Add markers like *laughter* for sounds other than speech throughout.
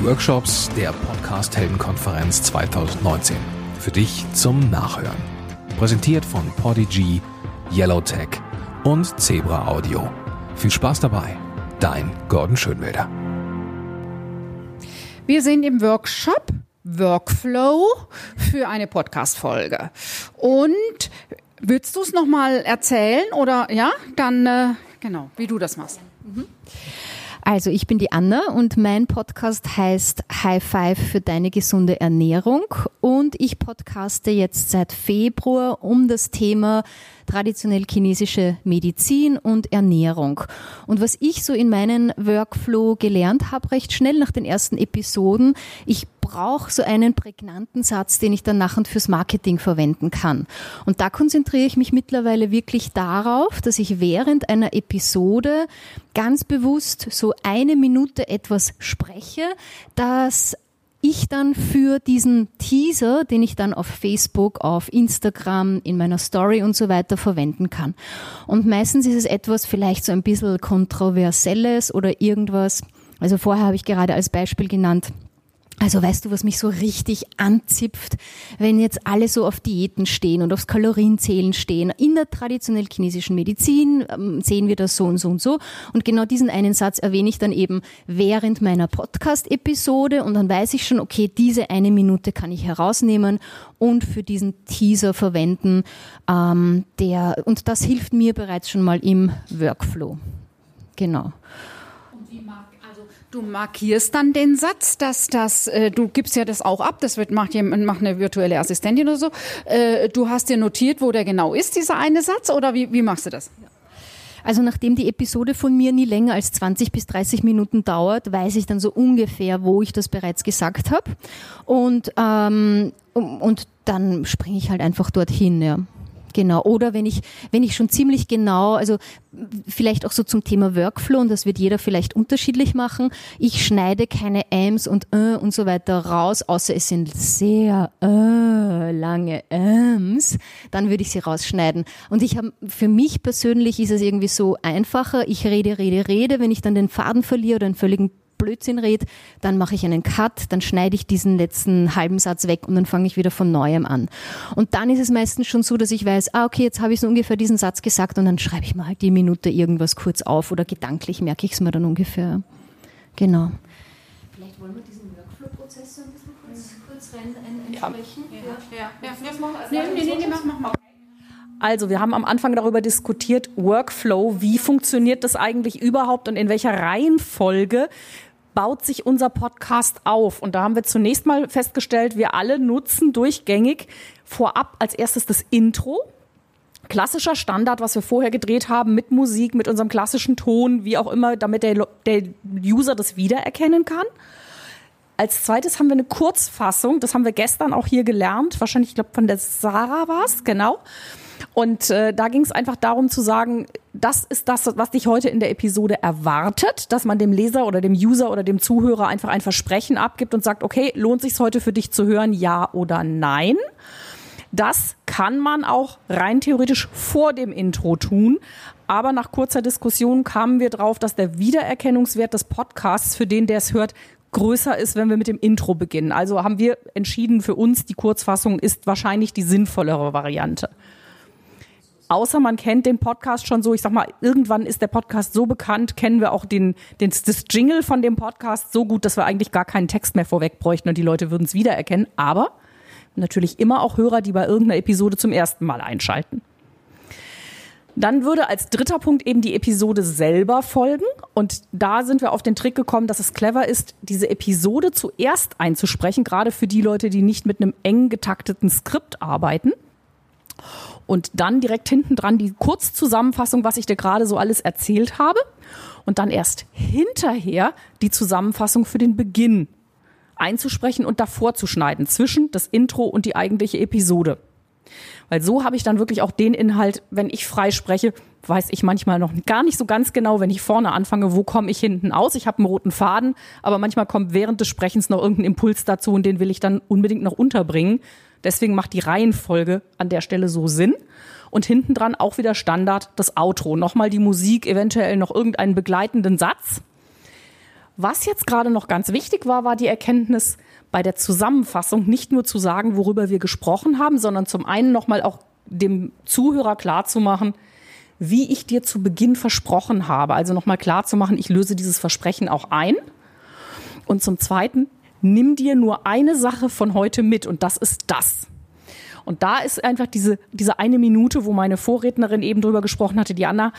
die Workshops der Podcast Heldenkonferenz 2019. Für dich zum Nachhören. Präsentiert von Podigy, Yellowtech und Zebra Audio. Viel Spaß dabei. Dein Gordon Schönwälder. Wir sind im Workshop Workflow für eine Podcast-Folge. Und willst du es nochmal erzählen oder ja, dann äh, genau, wie du das machst? Mhm. Also ich bin die Anna und mein Podcast heißt High Five für deine gesunde Ernährung und ich podcaste jetzt seit Februar um das Thema traditionell chinesische Medizin und Ernährung. Und was ich so in meinen Workflow gelernt habe, recht schnell nach den ersten Episoden, ich brauche so einen prägnanten Satz, den ich dann nachher fürs Marketing verwenden kann. Und da konzentriere ich mich mittlerweile wirklich darauf, dass ich während einer Episode ganz bewusst so eine Minute etwas spreche, das ich dann für diesen Teaser, den ich dann auf Facebook, auf Instagram, in meiner Story und so weiter verwenden kann. Und meistens ist es etwas vielleicht so ein bisschen kontroversielles oder irgendwas. Also vorher habe ich gerade als Beispiel genannt, also weißt du, was mich so richtig anzipft, wenn jetzt alle so auf Diäten stehen und aufs Kalorienzählen stehen. In der traditionell chinesischen Medizin ähm, sehen wir das so und so und so. Und genau diesen einen Satz erwähne ich dann eben während meiner Podcast-Episode und dann weiß ich schon, okay, diese eine Minute kann ich herausnehmen und für diesen Teaser verwenden. Ähm, der, und das hilft mir bereits schon mal im Workflow. Genau. Du markierst dann den Satz, dass das, äh, du gibst ja das auch ab, das wird, macht, jemand, macht eine virtuelle Assistentin oder so. Äh, du hast dir notiert, wo der genau ist, dieser eine Satz, oder wie, wie machst du das? Also nachdem die Episode von mir nie länger als 20 bis 30 Minuten dauert, weiß ich dann so ungefähr, wo ich das bereits gesagt habe. Und, ähm, und dann springe ich halt einfach dorthin, ja. Genau. Oder wenn ich, wenn ich schon ziemlich genau, also vielleicht auch so zum Thema Workflow, und das wird jeder vielleicht unterschiedlich machen. Ich schneide keine Ms und äh und so weiter raus, außer es sind sehr äh lange Ms, dann würde ich sie rausschneiden. Und ich habe, für mich persönlich ist es irgendwie so einfacher. Ich rede, rede, rede. Wenn ich dann den Faden verliere oder einen völligen Blödsinn rede, dann mache ich einen Cut, dann schneide ich diesen letzten halben Satz weg und dann fange ich wieder von neuem an. Und dann ist es meistens schon so, dass ich weiß, ah, okay, jetzt habe ich so ungefähr diesen Satz gesagt und dann schreibe ich mal halt die Minute irgendwas kurz auf oder gedanklich merke ich es mir dann ungefähr. Genau. Vielleicht wollen wir diesen Workflow-Prozess so ein bisschen kurz, kurz rein einsprechen. Ja, ja, ja. ja. Nee, nee, nee, mach, mach, mach. Also, wir haben am Anfang darüber diskutiert, Workflow, wie funktioniert das eigentlich überhaupt und in welcher Reihenfolge baut sich unser Podcast auf? Und da haben wir zunächst mal festgestellt, wir alle nutzen durchgängig vorab als erstes das Intro. Klassischer Standard, was wir vorher gedreht haben, mit Musik, mit unserem klassischen Ton, wie auch immer, damit der, der User das wiedererkennen kann. Als zweites haben wir eine Kurzfassung, das haben wir gestern auch hier gelernt, wahrscheinlich, ich glaube, von der Sarah war es, genau. Und äh, da ging es einfach darum zu sagen, das ist das, was dich heute in der Episode erwartet, dass man dem Leser oder dem User oder dem Zuhörer einfach ein Versprechen abgibt und sagt, okay, lohnt sich heute für dich zu hören, ja oder nein? Das kann man auch rein theoretisch vor dem Intro tun. Aber nach kurzer Diskussion kamen wir drauf, dass der Wiedererkennungswert des Podcasts für den, der es hört, größer ist, wenn wir mit dem Intro beginnen. Also haben wir entschieden für uns, die Kurzfassung ist wahrscheinlich die sinnvollere Variante. Außer man kennt den Podcast schon so, ich sag mal, irgendwann ist der Podcast so bekannt, kennen wir auch den, den, das Jingle von dem Podcast so gut, dass wir eigentlich gar keinen Text mehr vorweg bräuchten und die Leute würden es wiedererkennen. Aber natürlich immer auch Hörer, die bei irgendeiner Episode zum ersten Mal einschalten. Dann würde als dritter Punkt eben die Episode selber folgen. Und da sind wir auf den Trick gekommen, dass es clever ist, diese Episode zuerst einzusprechen, gerade für die Leute, die nicht mit einem eng getakteten Skript arbeiten und dann direkt hinten dran die Kurzzusammenfassung, was ich dir gerade so alles erzählt habe und dann erst hinterher die Zusammenfassung für den Beginn einzusprechen und davor zu schneiden zwischen das Intro und die eigentliche Episode. Weil so habe ich dann wirklich auch den Inhalt, wenn ich frei spreche, weiß ich manchmal noch gar nicht so ganz genau, wenn ich vorne anfange, wo komme ich hinten aus. Ich habe einen roten Faden, aber manchmal kommt während des Sprechens noch irgendein Impuls dazu und den will ich dann unbedingt noch unterbringen. Deswegen macht die Reihenfolge an der Stelle so Sinn. Und hinten dran auch wieder Standard das Outro. Nochmal die Musik, eventuell noch irgendeinen begleitenden Satz. Was jetzt gerade noch ganz wichtig war, war die Erkenntnis bei der Zusammenfassung nicht nur zu sagen, worüber wir gesprochen haben, sondern zum einen nochmal auch dem Zuhörer klarzumachen, wie ich dir zu Beginn versprochen habe. Also nochmal klarzumachen, ich löse dieses Versprechen auch ein. Und zum Zweiten, nimm dir nur eine Sache von heute mit und das ist das. Und da ist einfach diese, diese eine Minute, wo meine Vorrednerin eben drüber gesprochen hatte, die Anna,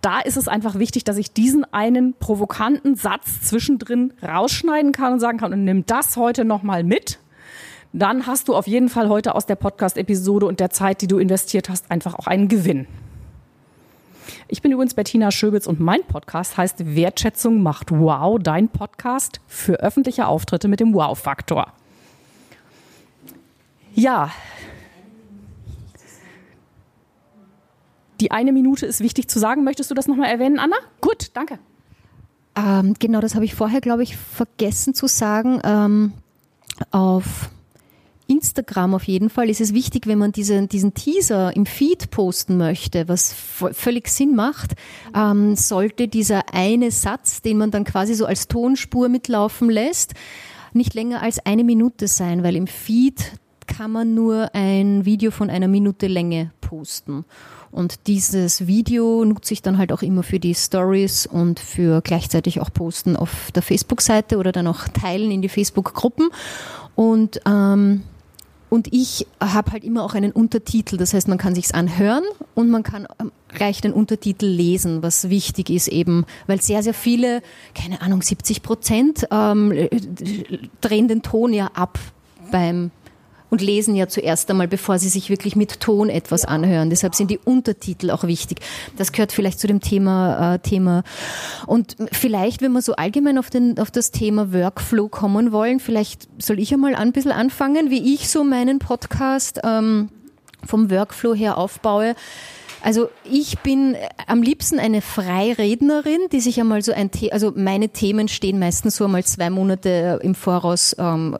da ist es einfach wichtig, dass ich diesen einen provokanten Satz zwischendrin rausschneiden kann und sagen kann, und nimm das heute nochmal mit. Dann hast du auf jeden Fall heute aus der Podcast-Episode und der Zeit, die du investiert hast, einfach auch einen Gewinn. Ich bin übrigens Bettina Schöbitz und mein Podcast heißt Wertschätzung macht Wow, dein Podcast für öffentliche Auftritte mit dem Wow-Faktor. Ja, Die eine Minute ist wichtig zu sagen. Möchtest du das nochmal erwähnen, Anna? Gut, danke. Ähm, genau, das habe ich vorher, glaube ich, vergessen zu sagen. Ähm, auf Instagram auf jeden Fall ist es wichtig, wenn man diese, diesen Teaser im Feed posten möchte, was völlig Sinn macht, ähm, sollte dieser eine Satz, den man dann quasi so als Tonspur mitlaufen lässt, nicht länger als eine Minute sein, weil im Feed kann man nur ein Video von einer Minute Länge posten. Und dieses Video nutze ich dann halt auch immer für die Stories und für gleichzeitig auch Posten auf der Facebook-Seite oder dann auch Teilen in die Facebook-Gruppen. Und ähm, und ich habe halt immer auch einen Untertitel, das heißt, man kann sich's anhören und man kann ähm, gleich den Untertitel lesen, was wichtig ist eben, weil sehr, sehr viele, keine Ahnung, 70 Prozent ähm, drehen den Ton ja ab beim und lesen ja zuerst einmal, bevor sie sich wirklich mit Ton etwas anhören. Deshalb sind die Untertitel auch wichtig. Das gehört vielleicht zu dem Thema. Äh, Thema. Und vielleicht, wenn wir so allgemein auf, den, auf das Thema Workflow kommen wollen, vielleicht soll ich einmal ein bisschen anfangen, wie ich so meinen Podcast ähm, vom Workflow her aufbaue. Also ich bin äh, am liebsten eine Freirednerin, die sich einmal so ein, The also meine Themen stehen meistens so einmal zwei Monate im Voraus, ähm,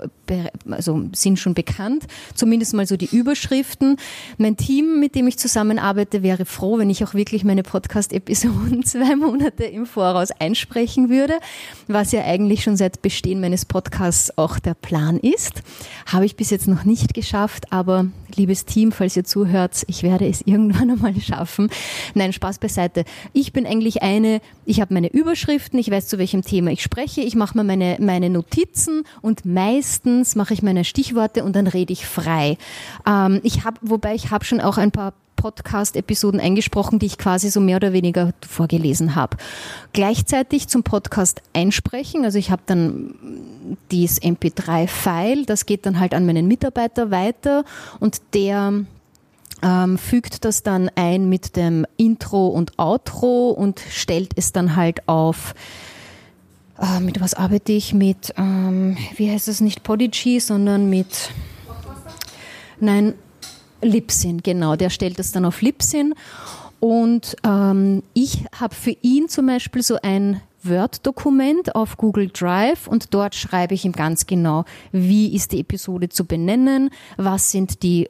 also sind schon bekannt, zumindest mal so die Überschriften. Mein Team, mit dem ich zusammenarbeite, wäre froh, wenn ich auch wirklich meine Podcast-Episoden *laughs* zwei Monate im Voraus einsprechen würde, was ja eigentlich schon seit Bestehen meines Podcasts auch der Plan ist. Habe ich bis jetzt noch nicht geschafft, aber liebes Team, falls ihr zuhört, ich werde es *laughs* irgendwann einmal schaffen schaffen. Nein, Spaß beiseite. Ich bin eigentlich eine, ich habe meine Überschriften, ich weiß, zu welchem Thema ich spreche, ich mache mir meine, meine Notizen und meistens mache ich meine Stichworte und dann rede ich frei. Ähm, ich habe, wobei ich habe schon auch ein paar Podcast-Episoden eingesprochen, die ich quasi so mehr oder weniger vorgelesen habe. Gleichzeitig zum Podcast einsprechen, also ich habe dann dieses MP3-File, das geht dann halt an meinen Mitarbeiter weiter und der ähm, fügt das dann ein mit dem Intro und Outro und stellt es dann halt auf. Äh, mit was arbeite ich? Mit, ähm, wie heißt das nicht Podigy, sondern mit. Nein, Libsyn, genau. Der stellt das dann auf Libsyn. Und ähm, ich habe für ihn zum Beispiel so ein Word-Dokument auf Google Drive und dort schreibe ich ihm ganz genau, wie ist die Episode zu benennen, was sind die,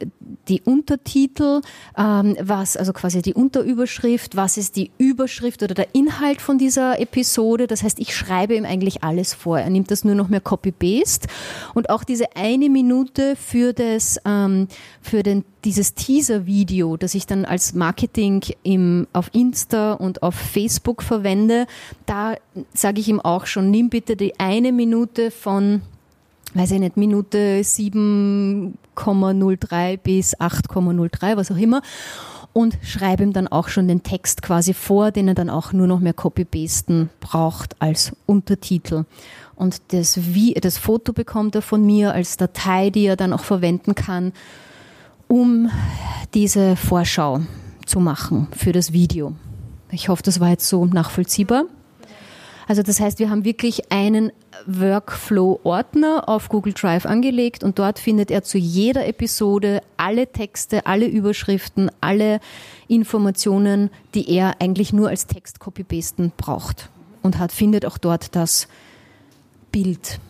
die Untertitel, ähm, was, also quasi die Unterüberschrift, was ist die Überschrift oder der Inhalt von dieser Episode. Das heißt, ich schreibe ihm eigentlich alles vor. Er nimmt das nur noch mehr Copy-Paste und auch diese eine Minute für das, ähm, für den dieses Teaser-Video, das ich dann als Marketing im, auf Insta und auf Facebook verwende, da sage ich ihm auch schon, nimm bitte die eine Minute von, weiß ich nicht, Minute 7,03 bis 8,03, was auch immer, und schreibe ihm dann auch schon den Text quasi vor, den er dann auch nur noch mehr Copy-Pasten braucht als Untertitel. Und das, wie, das Foto bekommt er von mir als Datei, die er dann auch verwenden kann um diese Vorschau zu machen für das Video. Ich hoffe, das war jetzt so nachvollziehbar. Also das heißt, wir haben wirklich einen Workflow-Ordner auf Google Drive angelegt und dort findet er zu jeder Episode alle Texte, alle Überschriften, alle Informationen, die er eigentlich nur als Text copy-pasten braucht und hat, findet auch dort das Bild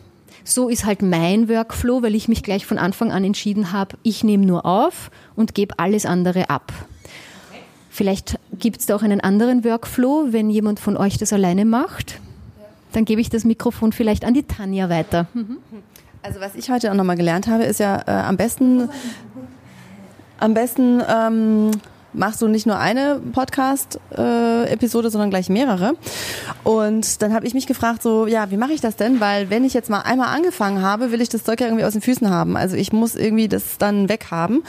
so ist halt mein Workflow, weil ich mich gleich von Anfang an entschieden habe, ich nehme nur auf und gebe alles andere ab. Vielleicht gibt es da auch einen anderen Workflow, wenn jemand von euch das alleine macht. Dann gebe ich das Mikrofon vielleicht an die Tanja weiter. Mhm. Also was ich heute auch nochmal gelernt habe, ist ja äh, am besten, am besten ähm, machst du nicht nur eine Podcast-Episode, äh, sondern gleich mehrere. Und dann habe ich mich gefragt, so, ja, wie mache ich das denn? Weil wenn ich jetzt mal einmal angefangen habe, will ich das Zeug ja irgendwie aus den Füßen haben. Also ich muss irgendwie das dann weghaben.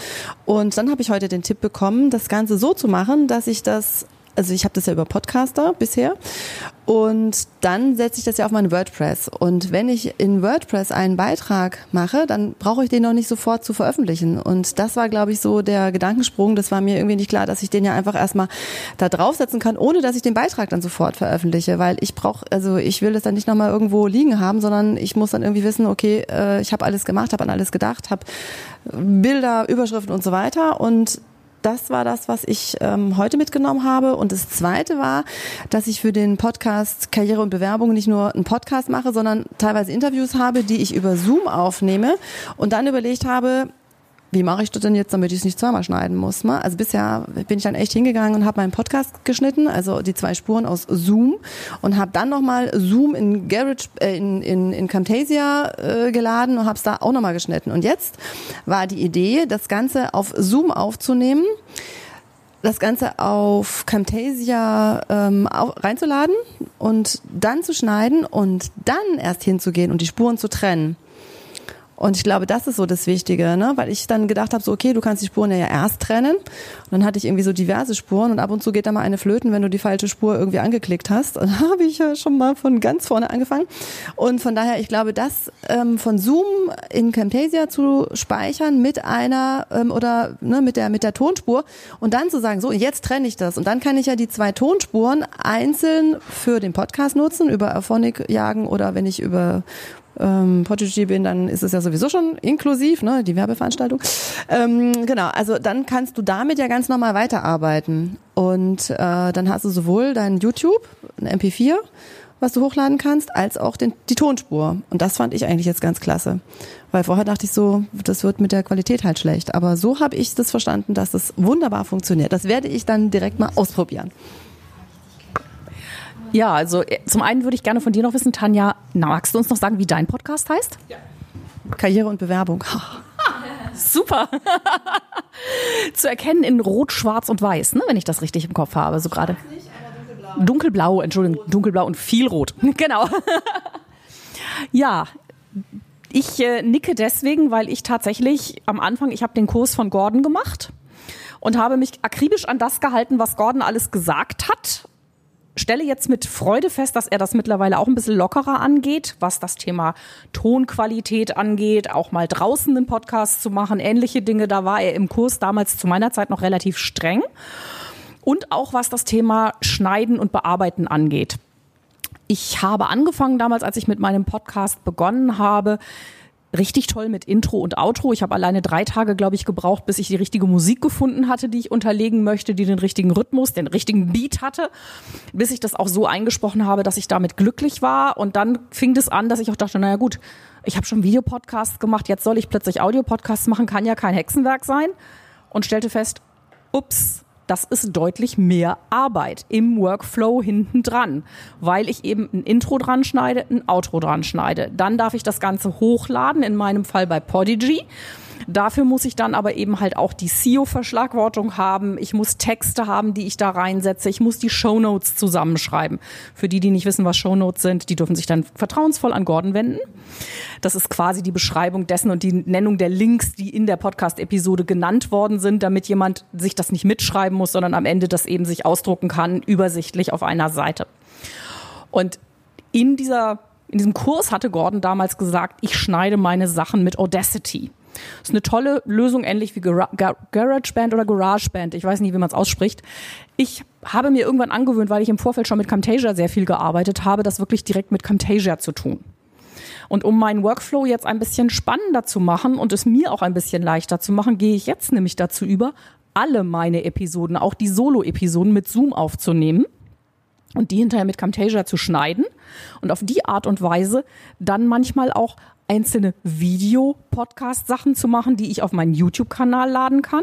Und dann habe ich heute den Tipp bekommen, das Ganze so zu machen, dass ich das also ich habe das ja über Podcaster bisher und dann setze ich das ja auf mein WordPress. Und wenn ich in WordPress einen Beitrag mache, dann brauche ich den noch nicht sofort zu veröffentlichen. Und das war, glaube ich, so der Gedankensprung. Das war mir irgendwie nicht klar, dass ich den ja einfach erstmal da draufsetzen kann, ohne dass ich den Beitrag dann sofort veröffentliche. Weil ich brauche, also ich will das dann nicht nochmal irgendwo liegen haben, sondern ich muss dann irgendwie wissen, okay, äh, ich habe alles gemacht, habe an alles gedacht, habe Bilder, Überschriften und so weiter. Und das war das, was ich ähm, heute mitgenommen habe. Und das Zweite war, dass ich für den Podcast Karriere und Bewerbung nicht nur einen Podcast mache, sondern teilweise Interviews habe, die ich über Zoom aufnehme und dann überlegt habe, wie mache ich das denn jetzt, damit ich es nicht zweimal schneiden muss? Ne? Also bisher bin ich dann echt hingegangen und habe meinen Podcast geschnitten, also die zwei Spuren aus Zoom und habe dann nochmal Zoom in Garage, äh, in, in, in Camtasia äh, geladen und habe es da auch nochmal geschnitten. Und jetzt war die Idee, das Ganze auf Zoom aufzunehmen das Ganze auf Camtasia ähm, reinzuladen und dann zu schneiden und dann erst hinzugehen und die Spuren zu trennen. Und ich glaube, das ist so das Wichtige, ne? weil ich dann gedacht habe, so okay, du kannst die Spuren ja erst trennen. Und dann hatte ich irgendwie so diverse Spuren und ab und zu geht da mal eine flöten, wenn du die falsche Spur irgendwie angeklickt hast. Und *laughs* da habe ich ja schon mal von ganz vorne angefangen. Und von daher, ich glaube, das ähm, von Zoom in Camtasia zu speichern mit einer ähm, oder ne, mit der mit der Tonspur und dann zu sagen, so jetzt trenne ich das und dann kann ich ja die zwei Tonspuren einzeln für den Podcast nutzen über Aphonic jagen oder wenn ich über ähm, Podigy bin, dann ist es ja sowieso schon inklusiv, ne, die Werbeveranstaltung. Ähm, genau, also dann kannst du damit ja ganz normal weiterarbeiten. Und äh, dann hast du sowohl dein YouTube, ein MP4, was du hochladen kannst, als auch den, die Tonspur. Und das fand ich eigentlich jetzt ganz klasse. Weil vorher dachte ich so, das wird mit der Qualität halt schlecht. Aber so habe ich das verstanden, dass das wunderbar funktioniert. Das werde ich dann direkt mal ausprobieren. Ja, also äh, zum einen würde ich gerne von dir noch wissen, Tanja, magst du uns noch sagen, wie dein Podcast heißt? Ja. Karriere und Bewerbung. *laughs* Super. *laughs* Zu erkennen in Rot, Schwarz und Weiß, ne, wenn ich das richtig im Kopf habe, so gerade. Dunkelblau. dunkelblau, Entschuldigung, dunkelblau und viel Rot. *laughs* genau. ja, ich äh, nicke deswegen, weil ich tatsächlich am Anfang, ich habe den Kurs von Gordon gemacht und habe mich akribisch an das gehalten, was Gordon alles gesagt hat stelle jetzt mit Freude fest, dass er das mittlerweile auch ein bisschen lockerer angeht, was das Thema Tonqualität angeht, auch mal draußen einen Podcast zu machen, ähnliche Dinge. Da war er im Kurs damals zu meiner Zeit noch relativ streng. Und auch was das Thema Schneiden und Bearbeiten angeht. Ich habe angefangen damals, als ich mit meinem Podcast begonnen habe, richtig toll mit Intro und Outro. Ich habe alleine drei Tage, glaube ich, gebraucht, bis ich die richtige Musik gefunden hatte, die ich unterlegen möchte, die den richtigen Rhythmus, den richtigen Beat hatte, bis ich das auch so eingesprochen habe, dass ich damit glücklich war. Und dann fing es an, dass ich auch dachte, naja gut, ich habe schon Videopodcasts gemacht, jetzt soll ich plötzlich Audiopodcasts machen, kann ja kein Hexenwerk sein. Und stellte fest, ups, das ist deutlich mehr Arbeit im Workflow hinten dran, weil ich eben ein Intro dran schneide, ein Outro dran schneide. Dann darf ich das Ganze hochladen, in meinem Fall bei Podigy. Dafür muss ich dann aber eben halt auch die SEO-Verschlagwortung haben. Ich muss Texte haben, die ich da reinsetze. Ich muss die Shownotes zusammenschreiben. Für die, die nicht wissen, was Shownotes sind, die dürfen sich dann vertrauensvoll an Gordon wenden. Das ist quasi die Beschreibung dessen und die Nennung der Links, die in der Podcast-Episode genannt worden sind, damit jemand sich das nicht mitschreiben muss, sondern am Ende das eben sich ausdrucken kann, übersichtlich auf einer Seite. Und in dieser in diesem Kurs hatte Gordon damals gesagt, ich schneide meine Sachen mit Audacity. Ist eine tolle Lösung, ähnlich wie GarageBand oder GarageBand. Ich weiß nicht, wie man es ausspricht. Ich habe mir irgendwann angewöhnt, weil ich im Vorfeld schon mit Camtasia sehr viel gearbeitet habe, das wirklich direkt mit Camtasia zu tun. Und um meinen Workflow jetzt ein bisschen spannender zu machen und es mir auch ein bisschen leichter zu machen, gehe ich jetzt nämlich dazu über, alle meine Episoden, auch die Solo-Episoden mit Zoom aufzunehmen und die hinterher mit Camtasia zu schneiden und auf die Art und Weise dann manchmal auch einzelne Video-Podcast-Sachen zu machen, die ich auf meinen YouTube-Kanal laden kann.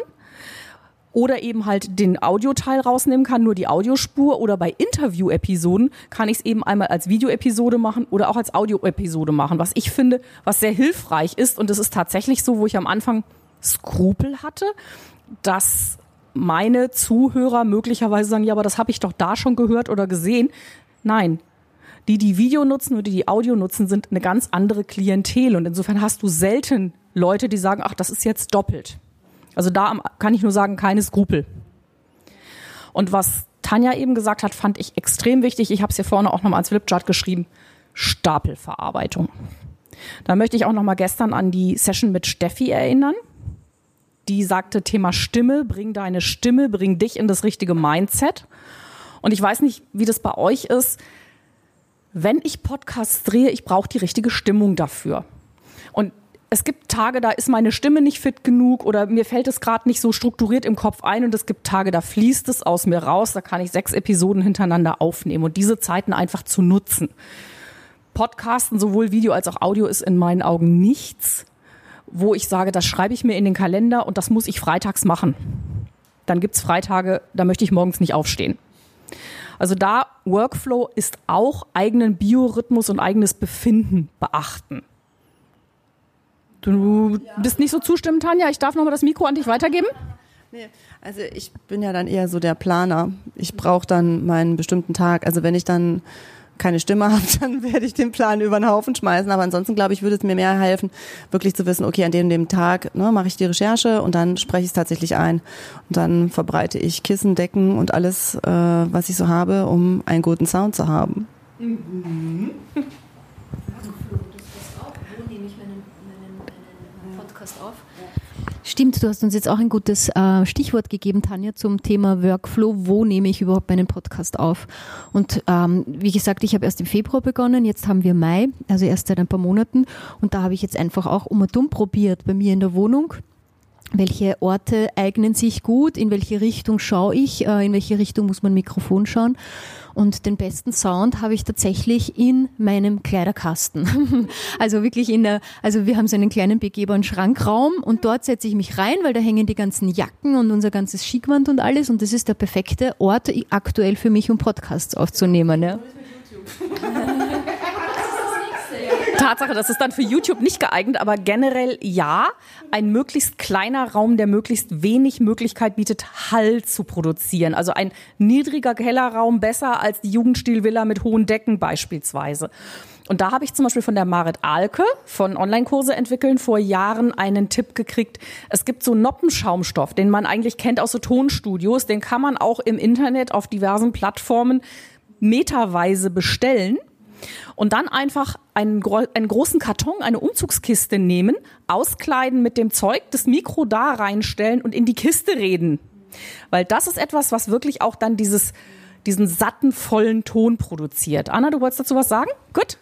oder eben halt den Audioteil rausnehmen kann, nur die Audiospur oder bei Interview-Episoden kann ich es eben einmal als Videoepisode machen oder auch als Audioepisode machen, was ich finde, was sehr hilfreich ist und es ist tatsächlich so, wo ich am Anfang Skrupel hatte, dass meine Zuhörer möglicherweise sagen, ja, aber das habe ich doch da schon gehört oder gesehen. Nein, die, die Video nutzen oder die, die Audio nutzen, sind eine ganz andere Klientel. Und insofern hast du selten Leute, die sagen, ach, das ist jetzt doppelt. Also da kann ich nur sagen, keine Skrupel. Und was Tanja eben gesagt hat, fand ich extrem wichtig. Ich habe es hier vorne auch nochmal als Flipchart geschrieben. Stapelverarbeitung. Da möchte ich auch nochmal gestern an die Session mit Steffi erinnern. Die sagte, Thema Stimme, bring deine Stimme, bring dich in das richtige Mindset. Und ich weiß nicht, wie das bei euch ist. Wenn ich Podcasts drehe, ich brauche die richtige Stimmung dafür. Und es gibt Tage, da ist meine Stimme nicht fit genug oder mir fällt es gerade nicht so strukturiert im Kopf ein und es gibt Tage, da fließt es aus mir raus, da kann ich sechs Episoden hintereinander aufnehmen und diese Zeiten einfach zu nutzen. Podcasten, sowohl Video als auch Audio, ist in meinen Augen nichts, wo ich sage, das schreibe ich mir in den Kalender und das muss ich freitags machen. Dann gibt es Freitage, da möchte ich morgens nicht aufstehen. Also da Workflow ist auch eigenen Biorhythmus und eigenes Befinden beachten. Du bist nicht so zustimmend, Tanja. Ich darf nochmal das Mikro an dich weitergeben. Nee, also ich bin ja dann eher so der Planer. Ich brauche dann meinen bestimmten Tag. Also wenn ich dann keine Stimme habe, *laughs* dann werde ich den Plan über den Haufen schmeißen. Aber ansonsten glaube ich, würde es mir mehr helfen, wirklich zu wissen, okay, an dem, dem Tag ne, mache ich die Recherche und dann spreche ich es tatsächlich ein. Und dann verbreite ich Kissen, Decken und alles, äh, was ich so habe, um einen guten Sound zu haben. Mhm. *laughs* Podcast auf. Stimmt, du hast uns jetzt auch ein gutes äh, Stichwort gegeben, Tanja, zum Thema Workflow. Wo nehme ich überhaupt meinen Podcast auf? Und ähm, wie gesagt, ich habe erst im Februar begonnen, jetzt haben wir Mai, also erst seit ein paar Monaten. Und da habe ich jetzt einfach auch um und um probiert bei mir in der Wohnung welche Orte eignen sich gut, in welche Richtung schaue ich, äh, in welche Richtung muss mein Mikrofon schauen. Und den besten Sound habe ich tatsächlich in meinem Kleiderkasten. *laughs* also wirklich in der, also wir haben so einen kleinen begehbaren Schrankraum und dort setze ich mich rein, weil da hängen die ganzen Jacken und unser ganzes Schickwand und alles und das ist der perfekte Ort aktuell für mich, um Podcasts aufzunehmen. Ja. Tatsache, das ist dann für YouTube nicht geeignet, aber generell ja, ein möglichst kleiner Raum, der möglichst wenig Möglichkeit bietet, Hall zu produzieren. Also ein niedriger Kellerraum besser als die Jugendstilvilla mit hohen Decken beispielsweise. Und da habe ich zum Beispiel von der Marit Alke von Online-Kurse entwickeln vor Jahren einen Tipp gekriegt. Es gibt so Noppenschaumstoff, den man eigentlich kennt aus so Tonstudios. Den kann man auch im Internet auf diversen Plattformen meterweise bestellen und dann einfach einen, einen großen Karton, eine Umzugskiste nehmen, auskleiden mit dem Zeug, das Mikro da reinstellen und in die Kiste reden. Weil das ist etwas, was wirklich auch dann dieses, diesen satten, vollen Ton produziert. Anna, du wolltest dazu was sagen? Gut.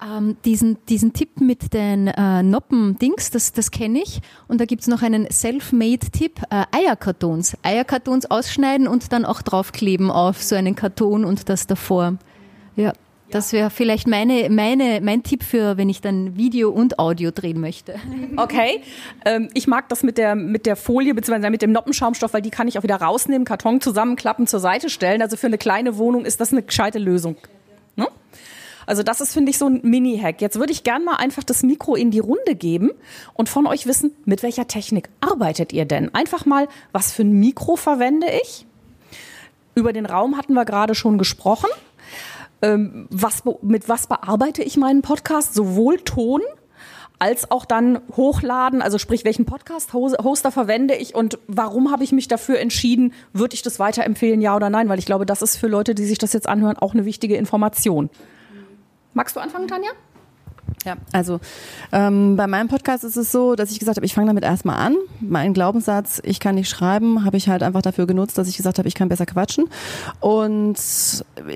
Ähm, diesen, diesen Tipp mit den äh, Noppen-Dings, das, das kenne ich. Und da gibt es noch einen Self-Made-Tipp, äh, Eierkartons. Eierkartons ausschneiden und dann auch draufkleben auf so einen Karton und das davor. Ja, das wäre vielleicht meine, meine, mein Tipp für, wenn ich dann Video und Audio drehen möchte. Okay. Ähm, ich mag das mit der, mit der Folie bzw. mit dem Noppenschaumstoff, weil die kann ich auch wieder rausnehmen, Karton zusammenklappen, zur Seite stellen. Also für eine kleine Wohnung ist das eine gescheite Lösung. Ne? Also das ist, finde ich, so ein Mini-Hack. Jetzt würde ich gern mal einfach das Mikro in die Runde geben und von euch wissen, mit welcher Technik arbeitet ihr denn? Einfach mal, was für ein Mikro verwende ich? Über den Raum hatten wir gerade schon gesprochen ähm, was, mit was bearbeite ich meinen Podcast? Sowohl Ton als auch dann hochladen, also sprich, welchen Podcast-Hoster verwende ich und warum habe ich mich dafür entschieden, würde ich das weiterempfehlen, ja oder nein? Weil ich glaube, das ist für Leute, die sich das jetzt anhören, auch eine wichtige Information. Magst du anfangen, Tanja? Ja, also ähm, bei meinem Podcast ist es so, dass ich gesagt habe, ich fange damit erstmal an. Mein Glaubenssatz, ich kann nicht schreiben, habe ich halt einfach dafür genutzt, dass ich gesagt habe, ich kann besser quatschen. Und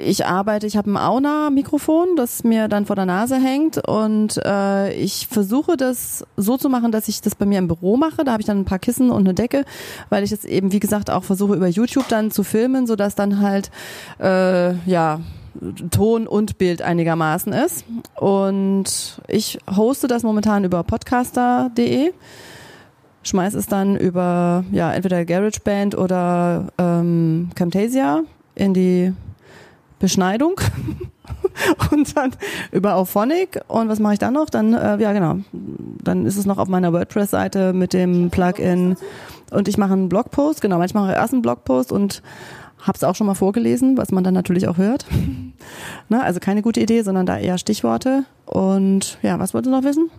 ich arbeite, ich habe ein Auna-Mikrofon, das mir dann vor der Nase hängt und äh, ich versuche das so zu machen, dass ich das bei mir im Büro mache. Da habe ich dann ein paar Kissen und eine Decke, weil ich das eben, wie gesagt, auch versuche über YouTube dann zu filmen, sodass dann halt, äh, ja, Ton und Bild einigermaßen ist. Und ich hoste das momentan über podcaster.de. schmeiß es dann über ja entweder GarageBand oder ähm, Camtasia in die Beschneidung *laughs* und dann über Auphonic und was mache ich dann noch? Dann äh, ja genau, dann ist es noch auf meiner WordPress-Seite mit dem Plugin und ich mache einen Blogpost. Genau, manchmal mache ich erst einen Blogpost und habe es auch schon mal vorgelesen, was man dann natürlich auch hört. *laughs* ne, also keine gute Idee, sondern da eher Stichworte. Und ja, was wolltest du noch wissen?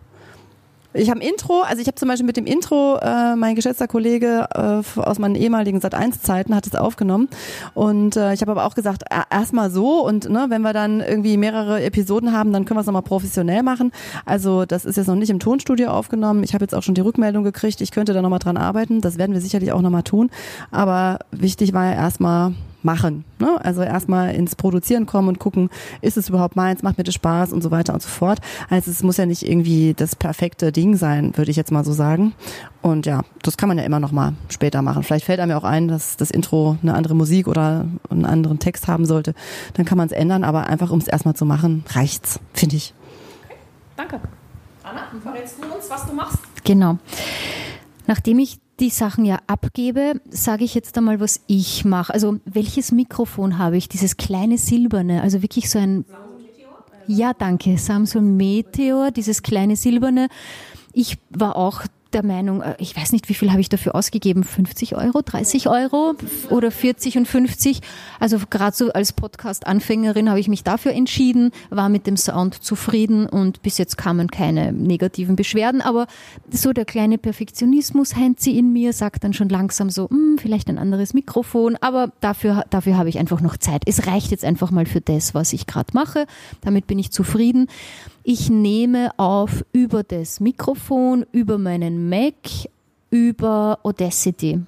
Ich habe Intro, also ich habe zum Beispiel mit dem Intro, äh, mein geschätzter Kollege äh, aus meinen ehemaligen Sat1-Zeiten hat es aufgenommen. Und äh, ich habe aber auch gesagt, erstmal so und ne, wenn wir dann irgendwie mehrere Episoden haben, dann können wir es nochmal professionell machen. Also das ist jetzt noch nicht im Tonstudio aufgenommen. Ich habe jetzt auch schon die Rückmeldung gekriegt, ich könnte da nochmal dran arbeiten. Das werden wir sicherlich auch nochmal tun. Aber wichtig war ja erstmal machen. Ne? Also erstmal ins Produzieren kommen und gucken, ist es überhaupt meins, macht mir das Spaß und so weiter und so fort. Also es muss ja nicht irgendwie das perfekte Ding sein, würde ich jetzt mal so sagen. Und ja, das kann man ja immer noch mal später machen. Vielleicht fällt einem ja auch ein, dass das Intro eine andere Musik oder einen anderen Text haben sollte. Dann kann man es ändern, aber einfach um es erstmal zu machen, reicht's, finde ich. Okay, danke. Anna, verrätst du uns, was du machst? Genau. Nachdem ich die Sachen ja abgebe, sage ich jetzt einmal, was ich mache. Also welches Mikrofon habe ich? Dieses kleine silberne, also wirklich so ein... Ja, danke. Samsung Meteor, dieses kleine silberne. Ich war auch der Meinung, äh, ich weiß nicht, wie viel habe ich dafür ausgegeben? 50 Euro, 30 Euro oder 40 und 50? Also gerade so als Podcast-Anfängerin habe ich mich dafür entschieden, war mit dem Sound zufrieden und bis jetzt kamen keine negativen Beschwerden. Aber so der kleine Perfektionismus hängt sie in mir, sagt dann schon langsam so, hm, vielleicht ein anderes Mikrofon. Aber dafür, dafür habe ich einfach noch Zeit. Es reicht jetzt einfach mal für das, was ich gerade mache. Damit bin ich zufrieden. Ich nehme auf über das Mikrofon, über meinen Mac, über Audacity.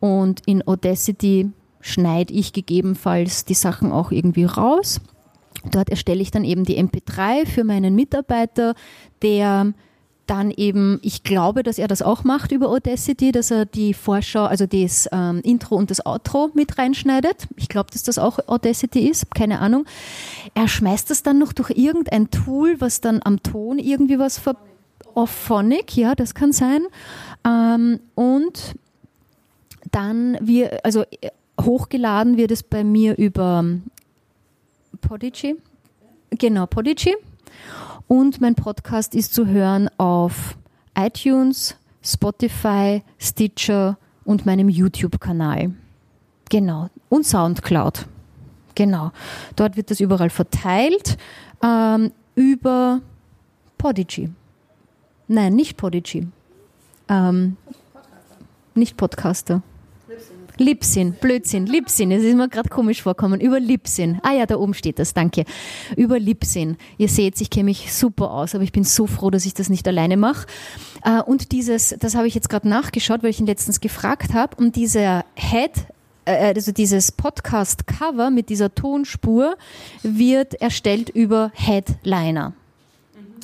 Und in Audacity schneide ich gegebenenfalls die Sachen auch irgendwie raus. Dort erstelle ich dann eben die MP3 für meinen Mitarbeiter, der dann eben, ich glaube, dass er das auch macht über Audacity, dass er die Vorschau, also das ähm, Intro und das Outro mit reinschneidet. Ich glaube, dass das auch Audacity ist, keine Ahnung. Er schmeißt das dann noch durch irgendein Tool, was dann am Ton irgendwie was ver... Auphonic, ja, das kann sein. Ähm, und dann wir, also äh, hochgeladen wird es bei mir über Podigy. Genau, Podigy. Und mein Podcast ist zu hören auf iTunes, Spotify, Stitcher und meinem YouTube-Kanal. Genau. Und Soundcloud. Genau. Dort wird das überall verteilt ähm, über Podigy. Nein, nicht Podigy. Ähm, nicht Podcaster. Lipsin, Blödsinn, Lipsin. Es ist mir gerade komisch vorkommen. Über Lipsin. Ah ja, da oben steht das, danke. Über Lipsin. Ihr seht, ich kenne mich super aus, aber ich bin so froh, dass ich das nicht alleine mache. Äh, und dieses, das habe ich jetzt gerade nachgeschaut, weil ich ihn letztens gefragt habe, und dieser Head, äh, also dieses Podcast-Cover mit dieser Tonspur wird erstellt über Headliner.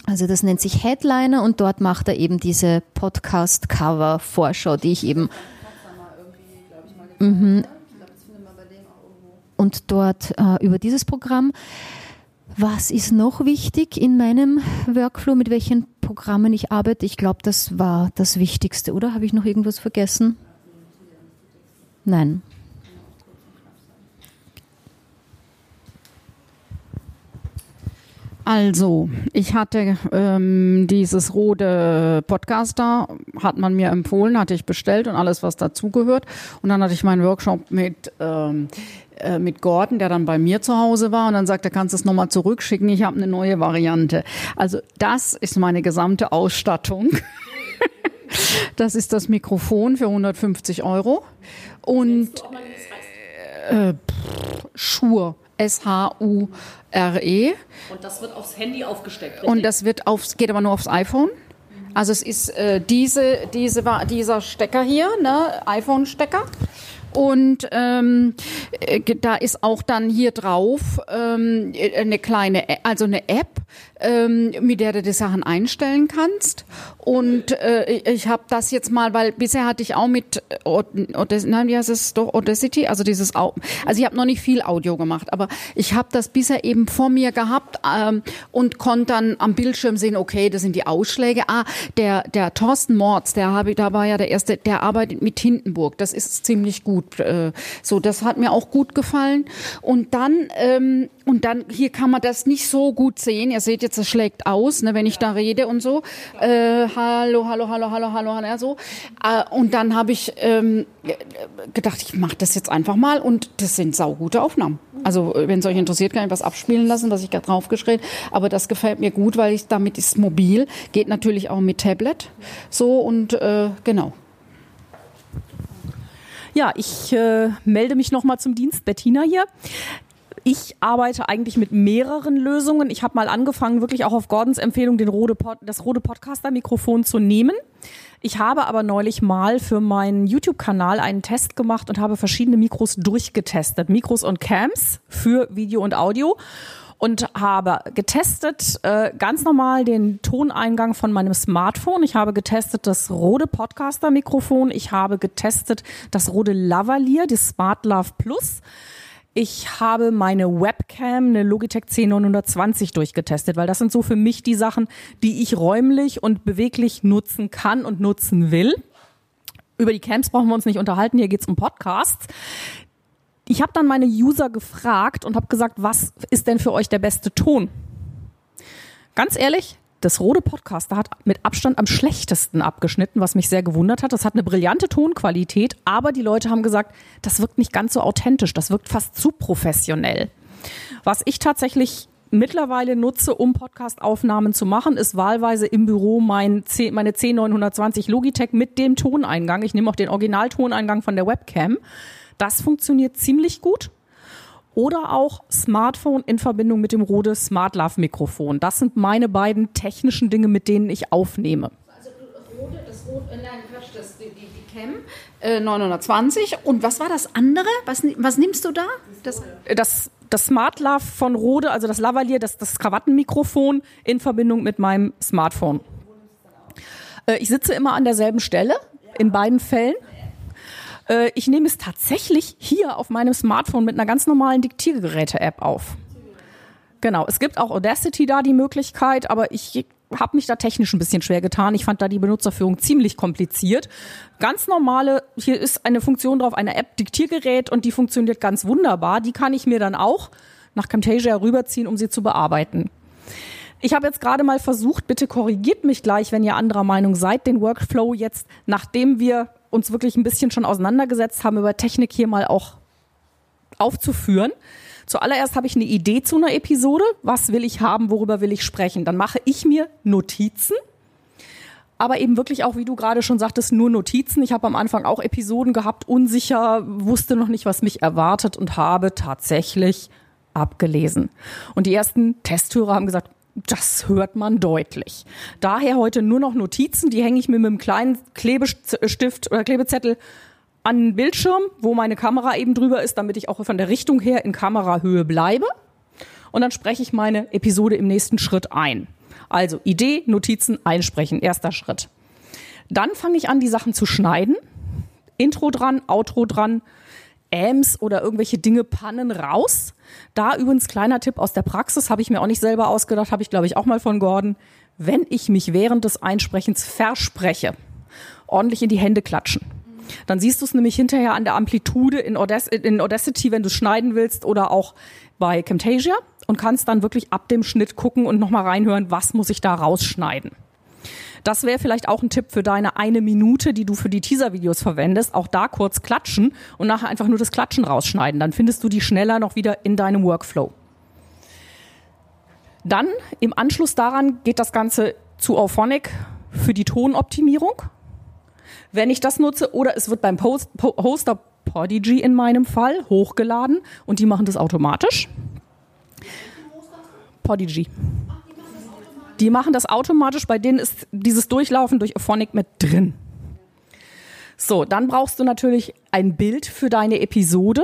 Also das nennt sich Headliner und dort macht er eben diese Podcast-Cover-Vorschau, die ich eben Mhm. Und dort äh, über dieses Programm. Was ist noch wichtig in meinem Workflow, mit welchen Programmen ich arbeite? Ich glaube, das war das Wichtigste, oder? Habe ich noch irgendwas vergessen? Nein. Also, ich hatte ähm, dieses rote Podcaster, hat man mir empfohlen, hatte ich bestellt und alles, was dazugehört. Und dann hatte ich meinen Workshop mit, ähm, äh, mit Gordon, der dann bei mir zu Hause war. Und dann sagt er, kannst du es nochmal zurückschicken, ich habe eine neue Variante. Also, das ist meine gesamte Ausstattung. *laughs* das ist das Mikrofon für 150 Euro. Und äh, Schuhe. S-H-U-R-E. Und das wird aufs Handy aufgesteckt. Richtig? Und das wird aufs, geht aber nur aufs iPhone. Also es ist äh, diese, diese, dieser Stecker hier, ne, iPhone-Stecker. Und ähm, äh, da ist auch dann hier drauf ähm, eine kleine, also eine App, ähm, mit der du die Sachen einstellen kannst. Und äh, ich habe das jetzt mal, weil bisher hatte ich auch mit Audacity, nein, wie heißt es doch Audacity, also dieses, also ich habe noch nicht viel Audio gemacht, aber ich habe das bisher eben vor mir gehabt ähm, und konnte dann am Bildschirm sehen, okay, das sind die Ausschläge. Ah, der der Thorsten Mords, der habe da war ja der erste, der arbeitet mit Hindenburg. Das ist ziemlich gut. Äh, so, das hat mir auch gut gefallen. Und dann ähm, und dann hier kann man das nicht so gut sehen. Ihr seht jetzt, es schlägt aus, ne, wenn ich da rede und so. Äh, hallo, hallo, hallo, hallo, hallo, hallo, so. Äh, und dann habe ich ähm, gedacht, ich mache das jetzt einfach mal und das sind saugute Aufnahmen. Also wenn es euch interessiert, kann ich was abspielen lassen, was ich gerade draufgeschrieben. Aber das gefällt mir gut, weil ich damit ist mobil, geht natürlich auch mit Tablet. So und äh, genau. Ja, ich äh, melde mich nochmal zum Dienst. Bettina hier. Ich arbeite eigentlich mit mehreren Lösungen. Ich habe mal angefangen, wirklich auch auf Gordons Empfehlung den Rode Pod, das Rode Podcaster-Mikrofon zu nehmen. Ich habe aber neulich mal für meinen YouTube-Kanal einen Test gemacht und habe verschiedene Mikros durchgetestet. Mikros und Cams für Video und Audio und habe getestet äh, ganz normal den Toneingang von meinem Smartphone. Ich habe getestet das Rode Podcaster Mikrofon. Ich habe getestet das Rode Lavalier, das Smart Love Plus. Ich habe meine Webcam, eine Logitech C920 durchgetestet, weil das sind so für mich die Sachen, die ich räumlich und beweglich nutzen kann und nutzen will. Über die Cams brauchen wir uns nicht unterhalten, hier geht's um Podcasts. Ich habe dann meine User gefragt und habe gesagt, was ist denn für euch der beste Ton? Ganz ehrlich, das Rode Podcaster hat mit Abstand am schlechtesten abgeschnitten, was mich sehr gewundert hat. Das hat eine brillante Tonqualität, aber die Leute haben gesagt, das wirkt nicht ganz so authentisch, das wirkt fast zu professionell. Was ich tatsächlich mittlerweile nutze, um Podcast-Aufnahmen zu machen, ist wahlweise im Büro mein C, meine C920 Logitech mit dem Toneingang. Ich nehme auch den Originaltoneingang von der Webcam. Das funktioniert ziemlich gut oder auch Smartphone in Verbindung mit dem Rode Smart Love Mikrofon. Das sind meine beiden technischen Dinge, mit denen ich aufnehme. Also Rode, das Rode, äh, nein, Quatsch, das, die, die, die Cam äh, 920 und was war das andere? Was, was nimmst du da? Das, das, das Smart Love von Rode, also das Lavalier, das, das Krawattenmikrofon in Verbindung mit meinem Smartphone. Äh, ich sitze immer an derselben Stelle in beiden Fällen. Äh, ich nehme es tatsächlich hier auf meinem Smartphone mit einer ganz normalen Diktiergeräte-App auf. Genau, es gibt auch Audacity da die Möglichkeit, aber ich habe mich da technisch ein bisschen schwer getan. Ich fand da die Benutzerführung ziemlich kompliziert. Ganz normale, hier ist eine Funktion drauf, eine App Diktiergerät und die funktioniert ganz wunderbar. Die kann ich mir dann auch nach Camtasia rüberziehen, um sie zu bearbeiten. Ich habe jetzt gerade mal versucht, bitte korrigiert mich gleich, wenn ihr anderer Meinung seid, den Workflow jetzt, nachdem wir uns wirklich ein bisschen schon auseinandergesetzt haben, über Technik hier mal auch aufzuführen. Zuallererst habe ich eine Idee zu einer Episode. Was will ich haben? Worüber will ich sprechen? Dann mache ich mir Notizen. Aber eben wirklich auch, wie du gerade schon sagtest, nur Notizen. Ich habe am Anfang auch Episoden gehabt, unsicher, wusste noch nicht, was mich erwartet und habe tatsächlich abgelesen. Und die ersten Testhörer haben gesagt, das hört man deutlich. Daher heute nur noch Notizen, die hänge ich mir mit einem kleinen Klebestift oder Klebezettel an den Bildschirm, wo meine Kamera eben drüber ist, damit ich auch von der Richtung her in Kamerahöhe bleibe. Und dann spreche ich meine Episode im nächsten Schritt ein. Also Idee, Notizen, einsprechen, erster Schritt. Dann fange ich an, die Sachen zu schneiden. Intro dran, Outro dran, Ams oder irgendwelche Dinge pannen raus. Da übrigens kleiner Tipp aus der Praxis, habe ich mir auch nicht selber ausgedacht, habe ich glaube ich auch mal von Gordon. Wenn ich mich während des Einsprechens verspreche, ordentlich in die Hände klatschen. Dann siehst du es nämlich hinterher an der Amplitude in, Audac in Audacity, wenn du schneiden willst oder auch bei Camtasia und kannst dann wirklich ab dem Schnitt gucken und nochmal reinhören, was muss ich da rausschneiden. Das wäre vielleicht auch ein Tipp für deine eine Minute, die du für die Teaser-Videos verwendest. Auch da kurz klatschen und nachher einfach nur das Klatschen rausschneiden. Dann findest du die schneller noch wieder in deinem Workflow. Dann im Anschluss daran geht das Ganze zu Auphonic für die Tonoptimierung. Wenn ich das nutze oder es wird beim Post, Hoster Podigy in meinem Fall hochgeladen und die machen das automatisch. Podigy. Die machen das automatisch, bei denen ist dieses Durchlaufen durch Aphonic mit drin. So, dann brauchst du natürlich ein Bild für deine Episode.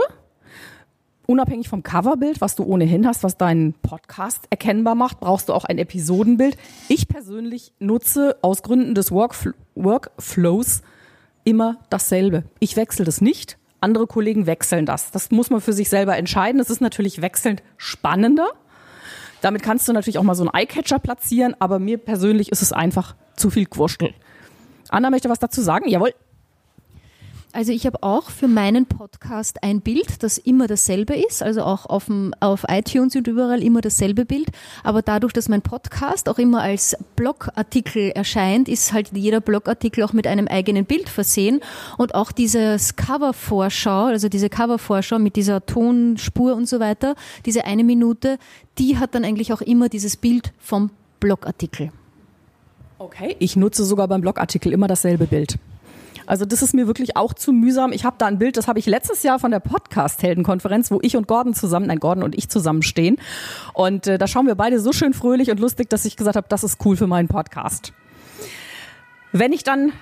unabhängig vom Coverbild, was du ohnehin hast, was deinen Podcast erkennbar macht, brauchst du auch ein Episodenbild. Ich persönlich nutze aus Gründen des Workfl Workflows immer dasselbe. Ich wechsle das nicht. Andere Kollegen wechseln das. Das muss man für sich selber entscheiden. Es ist natürlich wechselnd spannender. Damit kannst du natürlich auch mal so einen Eyecatcher platzieren, aber mir persönlich ist es einfach zu viel Quurschtel. Anna möchte was dazu sagen? Jawohl. Also ich habe auch für meinen Podcast ein Bild, das immer dasselbe ist, also auch auf, dem, auf iTunes und überall immer dasselbe Bild. Aber dadurch, dass mein Podcast auch immer als Blogartikel erscheint, ist halt jeder Blogartikel auch mit einem eigenen Bild versehen. Und auch dieses Covervorschau, also diese Covervorschau mit dieser Tonspur und so weiter, diese eine Minute, die hat dann eigentlich auch immer dieses Bild vom Blogartikel. Okay, ich nutze sogar beim Blogartikel immer dasselbe Bild. Also das ist mir wirklich auch zu mühsam. Ich habe da ein Bild, das habe ich letztes Jahr von der Podcast-Heldenkonferenz, wo ich und Gordon zusammen, nein, Gordon und ich zusammen stehen. Und äh, da schauen wir beide so schön fröhlich und lustig, dass ich gesagt habe, das ist cool für meinen Podcast. Wenn ich dann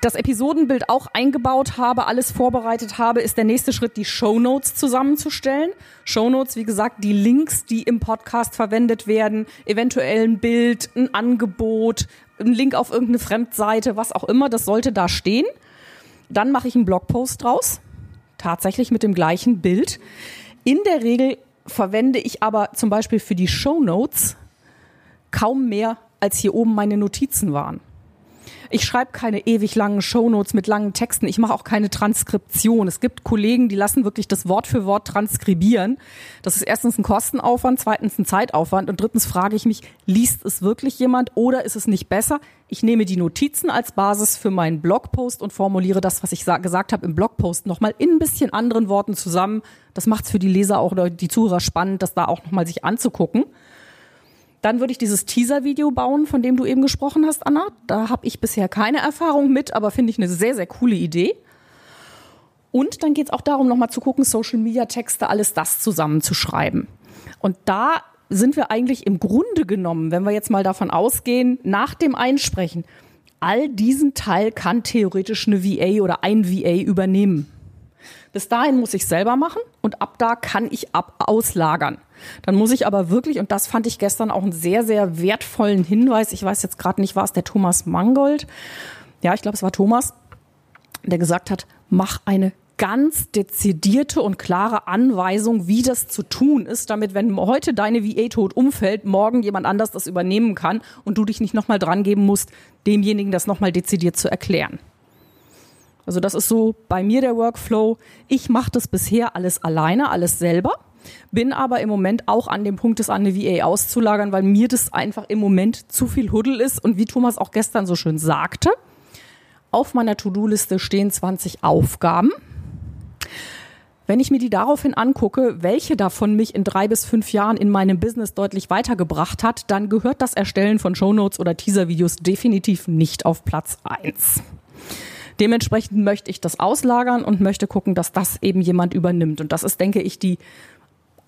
das Episodenbild auch eingebaut habe, alles vorbereitet habe, ist der nächste Schritt, die Show Notes zusammenzustellen. Show Notes, wie gesagt, die Links, die im Podcast verwendet werden, eventuell ein Bild, ein Angebot, ein Link auf irgendeine Fremdseite, was auch immer, das sollte da stehen. Dann mache ich einen Blogpost draus, tatsächlich mit dem gleichen Bild. In der Regel verwende ich aber zum Beispiel für die Show Notes kaum mehr, als hier oben meine Notizen waren. Ich schreibe keine ewig langen Shownotes mit langen Texten. Ich mache auch keine Transkription. Es gibt Kollegen, die lassen wirklich das Wort für Wort transkribieren. Das ist erstens ein Kostenaufwand, zweitens ein Zeitaufwand und drittens frage ich mich, liest es wirklich jemand oder ist es nicht besser? Ich nehme die Notizen als Basis für meinen Blogpost und formuliere das, was ich gesagt habe im Blogpost, nochmal in ein bisschen anderen Worten zusammen. Das macht es für die Leser auch oder die Zuhörer spannend, das da auch nochmal sich anzugucken. Dann würde ich dieses Teaser-Video bauen, von dem du eben gesprochen hast, Anna. Da habe ich bisher keine Erfahrung mit, aber finde ich eine sehr, sehr coole Idee. Und dann geht es auch darum, nochmal zu gucken, Social-Media-Texte, alles das zusammenzuschreiben. Und da sind wir eigentlich im Grunde genommen, wenn wir jetzt mal davon ausgehen, nach dem Einsprechen, all diesen Teil kann theoretisch eine VA oder ein VA übernehmen. Bis dahin muss ich selber machen und ab da kann ich ab auslagern. Dann muss ich aber wirklich, und das fand ich gestern auch einen sehr, sehr wertvollen Hinweis, ich weiß jetzt gerade nicht, war es der Thomas Mangold? Ja, ich glaube, es war Thomas, der gesagt hat, mach eine ganz dezidierte und klare Anweisung, wie das zu tun ist, damit, wenn heute deine VA tot umfällt, morgen jemand anders das übernehmen kann und du dich nicht nochmal dran geben musst, demjenigen das nochmal dezidiert zu erklären. Also das ist so bei mir der Workflow. Ich mache das bisher alles alleine, alles selber. Bin aber im Moment auch an dem Punkt, es an eine VA auszulagern, weil mir das einfach im Moment zu viel Huddel ist. Und wie Thomas auch gestern so schön sagte, auf meiner To-Do-Liste stehen 20 Aufgaben. Wenn ich mir die daraufhin angucke, welche davon mich in drei bis fünf Jahren in meinem Business deutlich weitergebracht hat, dann gehört das Erstellen von Shownotes oder Teaser-Videos definitiv nicht auf Platz eins. Dementsprechend möchte ich das auslagern und möchte gucken, dass das eben jemand übernimmt. Und das ist, denke ich, die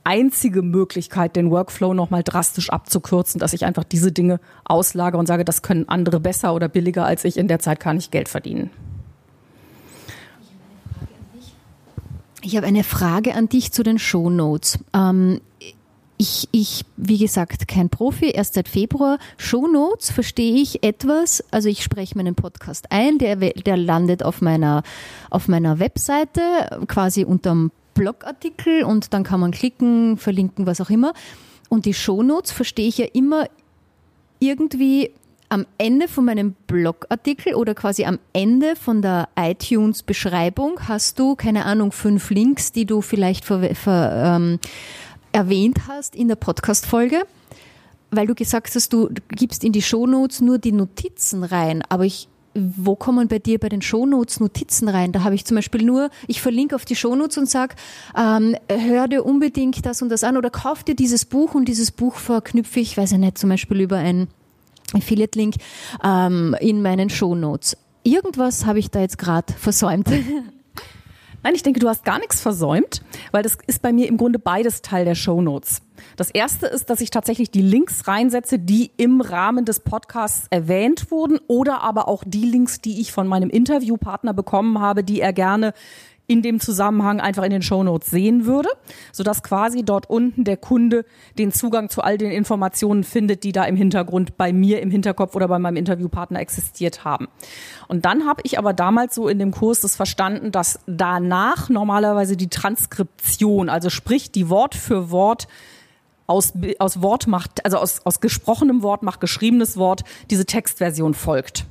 einzige Möglichkeit, den Workflow nochmal drastisch abzukürzen, dass ich einfach diese Dinge auslagere und sage, das können andere besser oder billiger als ich. In der Zeit kann ich Geld verdienen. Ich habe eine Frage an dich zu den Show Notes. Ähm, ich, ich, wie gesagt, kein Profi, erst seit Februar. Shownotes verstehe ich etwas. Also ich spreche meinen Podcast ein, der, der landet auf meiner, auf meiner Webseite, quasi unterm Blogartikel und dann kann man klicken, verlinken, was auch immer. Und die Shownotes verstehe ich ja immer irgendwie am Ende von meinem Blogartikel oder quasi am Ende von der iTunes-Beschreibung hast du, keine Ahnung, fünf Links, die du vielleicht ver, ver, ähm, erwähnt hast in der Podcast-Folge, weil du gesagt hast, du gibst in die Shownotes nur die Notizen rein, aber ich wo kommen bei dir bei den Shownotes Notizen rein? Da habe ich zum Beispiel nur, ich verlinke auf die Shownotes und sage, ähm, hör dir unbedingt das und das an oder kauf dir dieses Buch und dieses Buch verknüpfe ich, weiß ich nicht, zum Beispiel über einen Affiliate-Link ähm, in meinen Shownotes. Irgendwas habe ich da jetzt gerade versäumt. *laughs* Nein, ich denke, du hast gar nichts versäumt, weil das ist bei mir im Grunde beides Teil der Show Notes. Das erste ist, dass ich tatsächlich die Links reinsetze, die im Rahmen des Podcasts erwähnt wurden oder aber auch die Links, die ich von meinem Interviewpartner bekommen habe, die er gerne in dem Zusammenhang einfach in den Shownotes sehen würde, sodass quasi dort unten der Kunde den Zugang zu all den Informationen findet, die da im Hintergrund bei mir im Hinterkopf oder bei meinem Interviewpartner existiert haben. Und dann habe ich aber damals so in dem Kurs das verstanden, dass danach normalerweise die Transkription, also sprich die Wort für Wort aus, aus Wort macht, also aus, aus gesprochenem Wort macht geschriebenes Wort, diese Textversion folgt.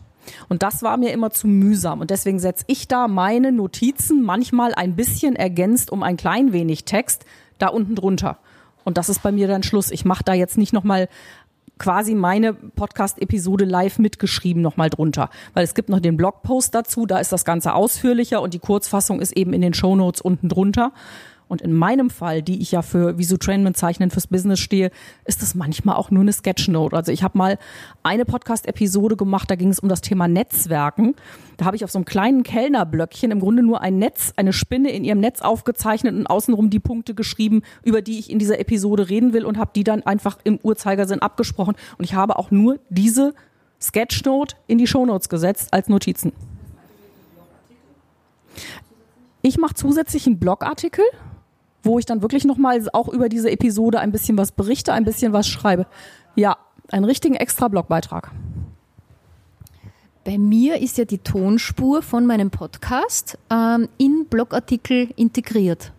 Und das war mir immer zu mühsam. Und deswegen setze ich da meine Notizen manchmal ein bisschen ergänzt um ein klein wenig Text da unten drunter. Und das ist bei mir dann Schluss. Ich mache da jetzt nicht nochmal quasi meine Podcast-Episode live mitgeschrieben nochmal drunter. Weil es gibt noch den Blogpost dazu, da ist das Ganze ausführlicher und die Kurzfassung ist eben in den Shownotes unten drunter. Und in meinem Fall, die ich ja für Visutrainment zeichnen fürs Business stehe, ist das manchmal auch nur eine Sketchnote. Also ich habe mal eine Podcast-Episode gemacht, da ging es um das Thema Netzwerken. Da habe ich auf so einem kleinen Kellnerblöckchen im Grunde nur ein Netz, eine Spinne in ihrem Netz aufgezeichnet und außenrum die Punkte geschrieben, über die ich in dieser Episode reden will und habe die dann einfach im Uhrzeigersinn abgesprochen. Und ich habe auch nur diese Sketchnote in die Shownotes gesetzt als Notizen. Ich mache zusätzlich einen Blogartikel wo ich dann wirklich nochmal auch über diese Episode ein bisschen was berichte, ein bisschen was schreibe. Ja, einen richtigen extra Blogbeitrag. Bei mir ist ja die Tonspur von meinem Podcast ähm, in Blogartikel integriert.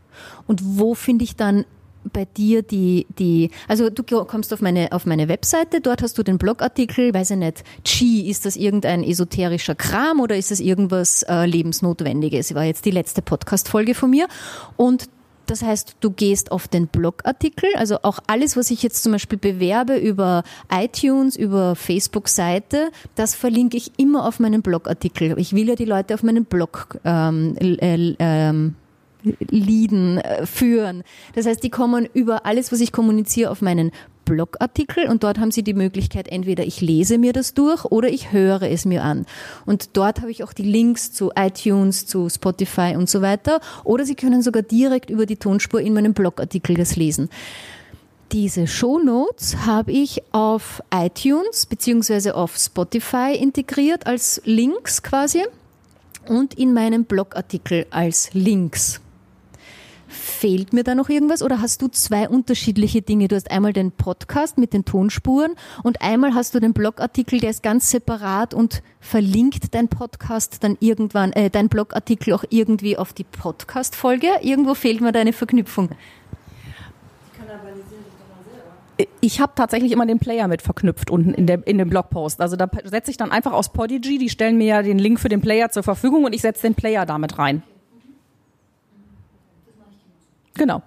Und wo finde ich dann bei dir die, die, also du kommst auf meine, auf meine Webseite, dort hast du den Blogartikel, weiß ich nicht, Chi, ist das irgendein esoterischer Kram oder ist das irgendwas äh, Lebensnotwendiges? War jetzt die letzte Podcast-Folge von mir. Und das heißt, du gehst auf den Blogartikel, also auch alles, was ich jetzt zum Beispiel bewerbe über iTunes, über Facebook-Seite, das verlinke ich immer auf meinen Blogartikel. Ich will ja die Leute auf meinen Blog ähm, äh, ähm, Lieden äh, führen. Das heißt, die kommen über alles, was ich kommuniziere, auf meinen Blogartikel und dort haben Sie die Möglichkeit, entweder ich lese mir das durch oder ich höre es mir an. Und dort habe ich auch die Links zu iTunes, zu Spotify und so weiter. Oder Sie können sogar direkt über die Tonspur in meinem Blogartikel das lesen. Diese Shownotes habe ich auf iTunes bzw. auf Spotify integriert als Links quasi und in meinem Blogartikel als Links. Fehlt mir da noch irgendwas oder hast du zwei unterschiedliche Dinge? Du hast einmal den Podcast mit den Tonspuren und einmal hast du den Blogartikel, der ist ganz separat und verlinkt dein Podcast dann irgendwann, äh, dein Blogartikel auch irgendwie auf die Podcast-Folge. Irgendwo fehlt mir deine Verknüpfung. Ich habe tatsächlich immer den Player mit verknüpft unten in, der, in dem Blogpost. Also da setze ich dann einfach aus Podigy, die stellen mir ja den Link für den Player zur Verfügung und ich setze den Player damit rein. Genau.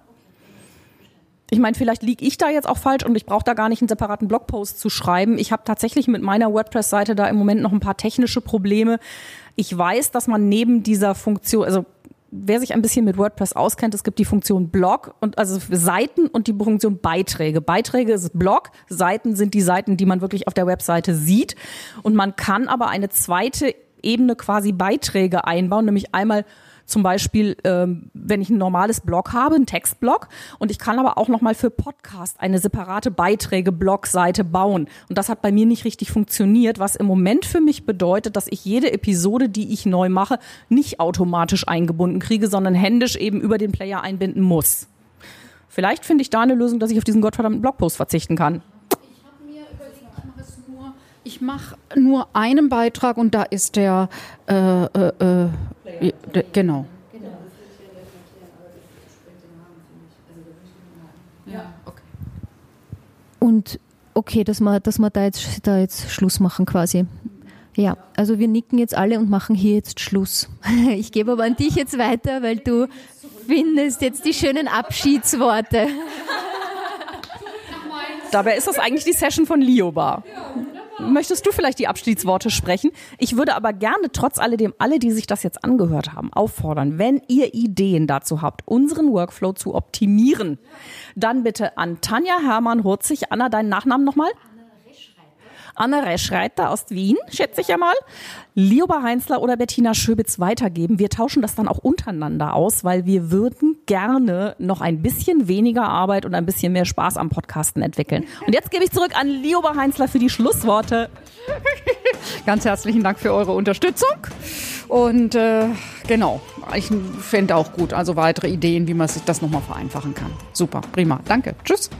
Ich meine, vielleicht liege ich da jetzt auch falsch und ich brauche da gar nicht einen separaten Blogpost zu schreiben. Ich habe tatsächlich mit meiner WordPress-Seite da im Moment noch ein paar technische Probleme. Ich weiß, dass man neben dieser Funktion, also wer sich ein bisschen mit WordPress auskennt, es gibt die Funktion Blog und also Seiten und die Funktion Beiträge. Beiträge ist Blog, Seiten sind die Seiten, die man wirklich auf der Webseite sieht. Und man kann aber eine zweite Ebene quasi Beiträge einbauen, nämlich einmal zum Beispiel, ähm, wenn ich ein normales Blog habe, ein Textblog, und ich kann aber auch nochmal für Podcast eine separate Beiträge-Blogseite bauen. Und das hat bei mir nicht richtig funktioniert, was im Moment für mich bedeutet, dass ich jede Episode, die ich neu mache, nicht automatisch eingebunden kriege, sondern händisch eben über den Player einbinden muss. Vielleicht finde ich da eine Lösung, dass ich auf diesen gottverdammten Blogpost verzichten kann. Ich mache nur einen Beitrag und da ist der, äh, äh, äh, genau. Und okay, dass wir, dass wir da, jetzt, da jetzt Schluss machen quasi. Ja, also wir nicken jetzt alle und machen hier jetzt Schluss. *laughs* Ich gebe aber an dich jetzt weiter, weil du findest jetzt die schönen Abschiedsworte. Dabei ist das eigentlich die Session von Lioba. Möchtest du vielleicht die Abschiedsworte sprechen? Ich würde aber gerne trotz alledem alle, die sich das jetzt angehört haben, auffordern, wenn ihr Ideen dazu habt, unseren Workflow zu optimieren, dann bitte an Tanja Hermann Hurzig. Anna, deinen Nachnamen nochmal? Anne Reschreiter aus Wien, schätze ich ja mal, Lioba Heinzler oder Bettina Schöbitz weitergeben. Wir tauschen das dann auch untereinander aus, weil wir würden gerne noch ein bisschen weniger Arbeit und ein bisschen mehr Spaß am Podcasten entwickeln. Und jetzt gebe ich zurück an Lioba Heinzler für die Schlussworte. *laughs* Ganz herzlichen Dank für eure Unterstützung. Und äh, genau, ich fände auch gut, also weitere Ideen, wie man sich das nochmal vereinfachen kann. Super, prima. Danke. Tschüss.